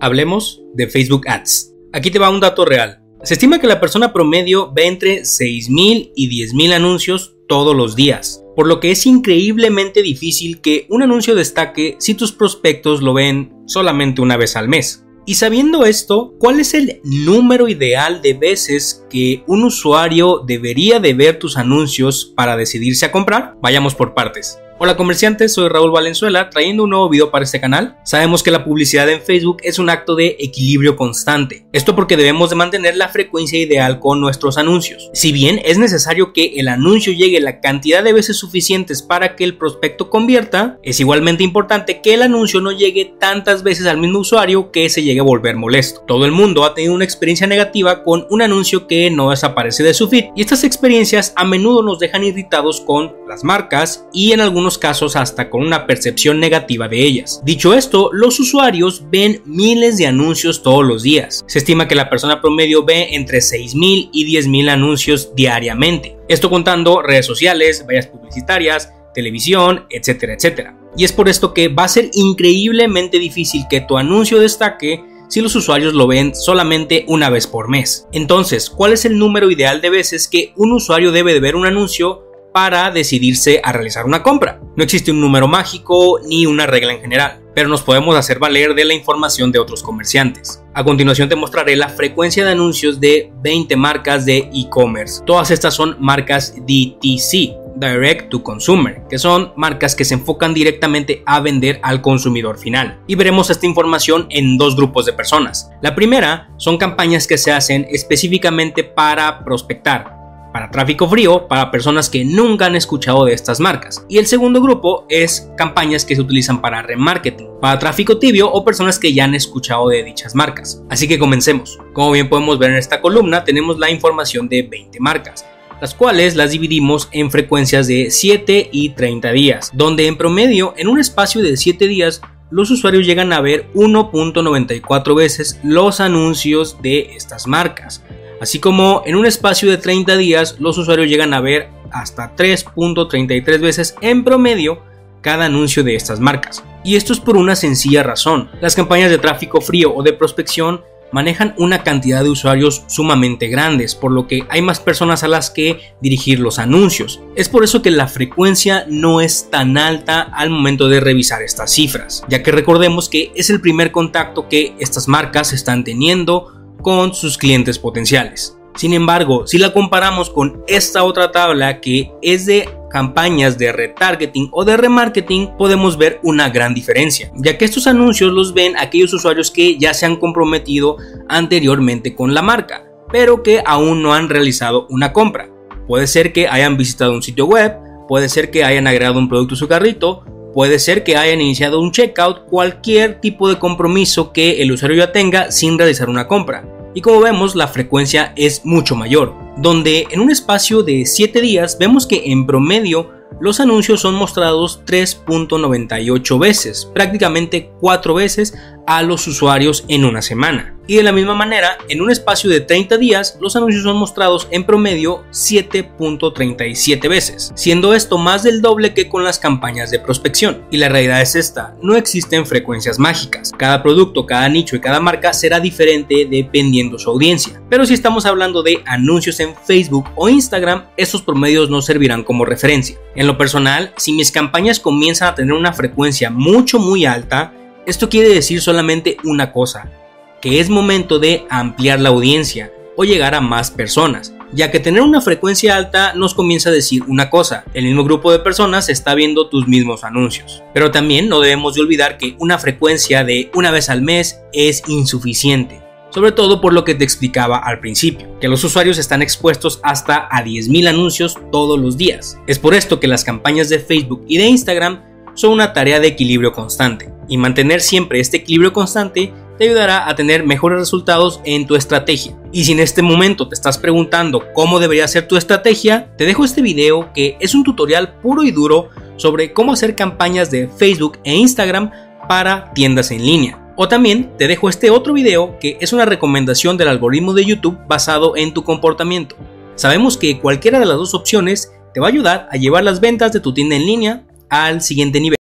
Hablemos de Facebook Ads. Aquí te va un dato real. Se estima que la persona promedio ve entre 6.000 y 10.000 anuncios todos los días, por lo que es increíblemente difícil que un anuncio destaque si tus prospectos lo ven solamente una vez al mes. Y sabiendo esto, ¿cuál es el número ideal de veces que un usuario debería de ver tus anuncios para decidirse a comprar? Vayamos por partes. Hola comerciantes, soy Raúl Valenzuela trayendo un nuevo video para este canal. Sabemos que la publicidad en Facebook es un acto de equilibrio constante. Esto porque debemos de mantener la frecuencia ideal con nuestros anuncios. Si bien es necesario que el anuncio llegue la cantidad de veces suficientes para que el prospecto convierta, es igualmente importante que el anuncio no llegue tantas veces al mismo usuario que se llegue a volver molesto. Todo el mundo ha tenido una experiencia negativa con un anuncio que no desaparece de su feed y estas experiencias a menudo nos dejan irritados con las marcas y en algunos casos hasta con una percepción negativa de ellas. Dicho esto, los usuarios ven miles de anuncios todos los días. Se estima que la persona promedio ve entre 6.000 y 10.000 anuncios diariamente. Esto contando redes sociales, vallas publicitarias, televisión, etcétera, etcétera. Y es por esto que va a ser increíblemente difícil que tu anuncio destaque si los usuarios lo ven solamente una vez por mes. Entonces, ¿cuál es el número ideal de veces que un usuario debe de ver un anuncio para decidirse a realizar una compra. No existe un número mágico ni una regla en general, pero nos podemos hacer valer de la información de otros comerciantes. A continuación te mostraré la frecuencia de anuncios de 20 marcas de e-commerce. Todas estas son marcas DTC, Direct to Consumer, que son marcas que se enfocan directamente a vender al consumidor final. Y veremos esta información en dos grupos de personas. La primera son campañas que se hacen específicamente para prospectar, para tráfico frío, para personas que nunca han escuchado de estas marcas. Y el segundo grupo es campañas que se utilizan para remarketing, para tráfico tibio o personas que ya han escuchado de dichas marcas. Así que comencemos. Como bien podemos ver en esta columna, tenemos la información de 20 marcas las cuales las dividimos en frecuencias de 7 y 30 días, donde en promedio en un espacio de 7 días los usuarios llegan a ver 1.94 veces los anuncios de estas marcas. Así como en un espacio de 30 días los usuarios llegan a ver hasta 3.33 veces en promedio cada anuncio de estas marcas. Y esto es por una sencilla razón. Las campañas de tráfico frío o de prospección manejan una cantidad de usuarios sumamente grandes, por lo que hay más personas a las que dirigir los anuncios. Es por eso que la frecuencia no es tan alta al momento de revisar estas cifras, ya que recordemos que es el primer contacto que estas marcas están teniendo con sus clientes potenciales. Sin embargo, si la comparamos con esta otra tabla que es de campañas de retargeting o de remarketing, podemos ver una gran diferencia, ya que estos anuncios los ven aquellos usuarios que ya se han comprometido anteriormente con la marca, pero que aún no han realizado una compra. Puede ser que hayan visitado un sitio web, puede ser que hayan agregado un producto a su carrito, puede ser que hayan iniciado un checkout, cualquier tipo de compromiso que el usuario ya tenga sin realizar una compra y como vemos la frecuencia es mucho mayor, donde en un espacio de 7 días vemos que en promedio los anuncios son mostrados 3.98 veces, prácticamente 4 veces a los usuarios en una semana. Y de la misma manera, en un espacio de 30 días, los anuncios son mostrados en promedio 7.37 veces, siendo esto más del doble que con las campañas de prospección. Y la realidad es esta, no existen frecuencias mágicas. Cada producto, cada nicho y cada marca será diferente dependiendo su audiencia. Pero si estamos hablando de anuncios en Facebook o Instagram, estos promedios no servirán como referencia. En lo personal, si mis campañas comienzan a tener una frecuencia mucho muy alta, esto quiere decir solamente una cosa, que es momento de ampliar la audiencia o llegar a más personas, ya que tener una frecuencia alta nos comienza a decir una cosa, el mismo grupo de personas está viendo tus mismos anuncios. Pero también no debemos de olvidar que una frecuencia de una vez al mes es insuficiente, sobre todo por lo que te explicaba al principio, que los usuarios están expuestos hasta a 10.000 anuncios todos los días. Es por esto que las campañas de Facebook y de Instagram son una tarea de equilibrio constante, y mantener siempre este equilibrio constante te ayudará a tener mejores resultados en tu estrategia. Y si en este momento te estás preguntando cómo debería ser tu estrategia, te dejo este video que es un tutorial puro y duro sobre cómo hacer campañas de Facebook e Instagram para tiendas en línea. O también te dejo este otro video que es una recomendación del algoritmo de YouTube basado en tu comportamiento. Sabemos que cualquiera de las dos opciones te va a ayudar a llevar las ventas de tu tienda en línea al siguiente nivel.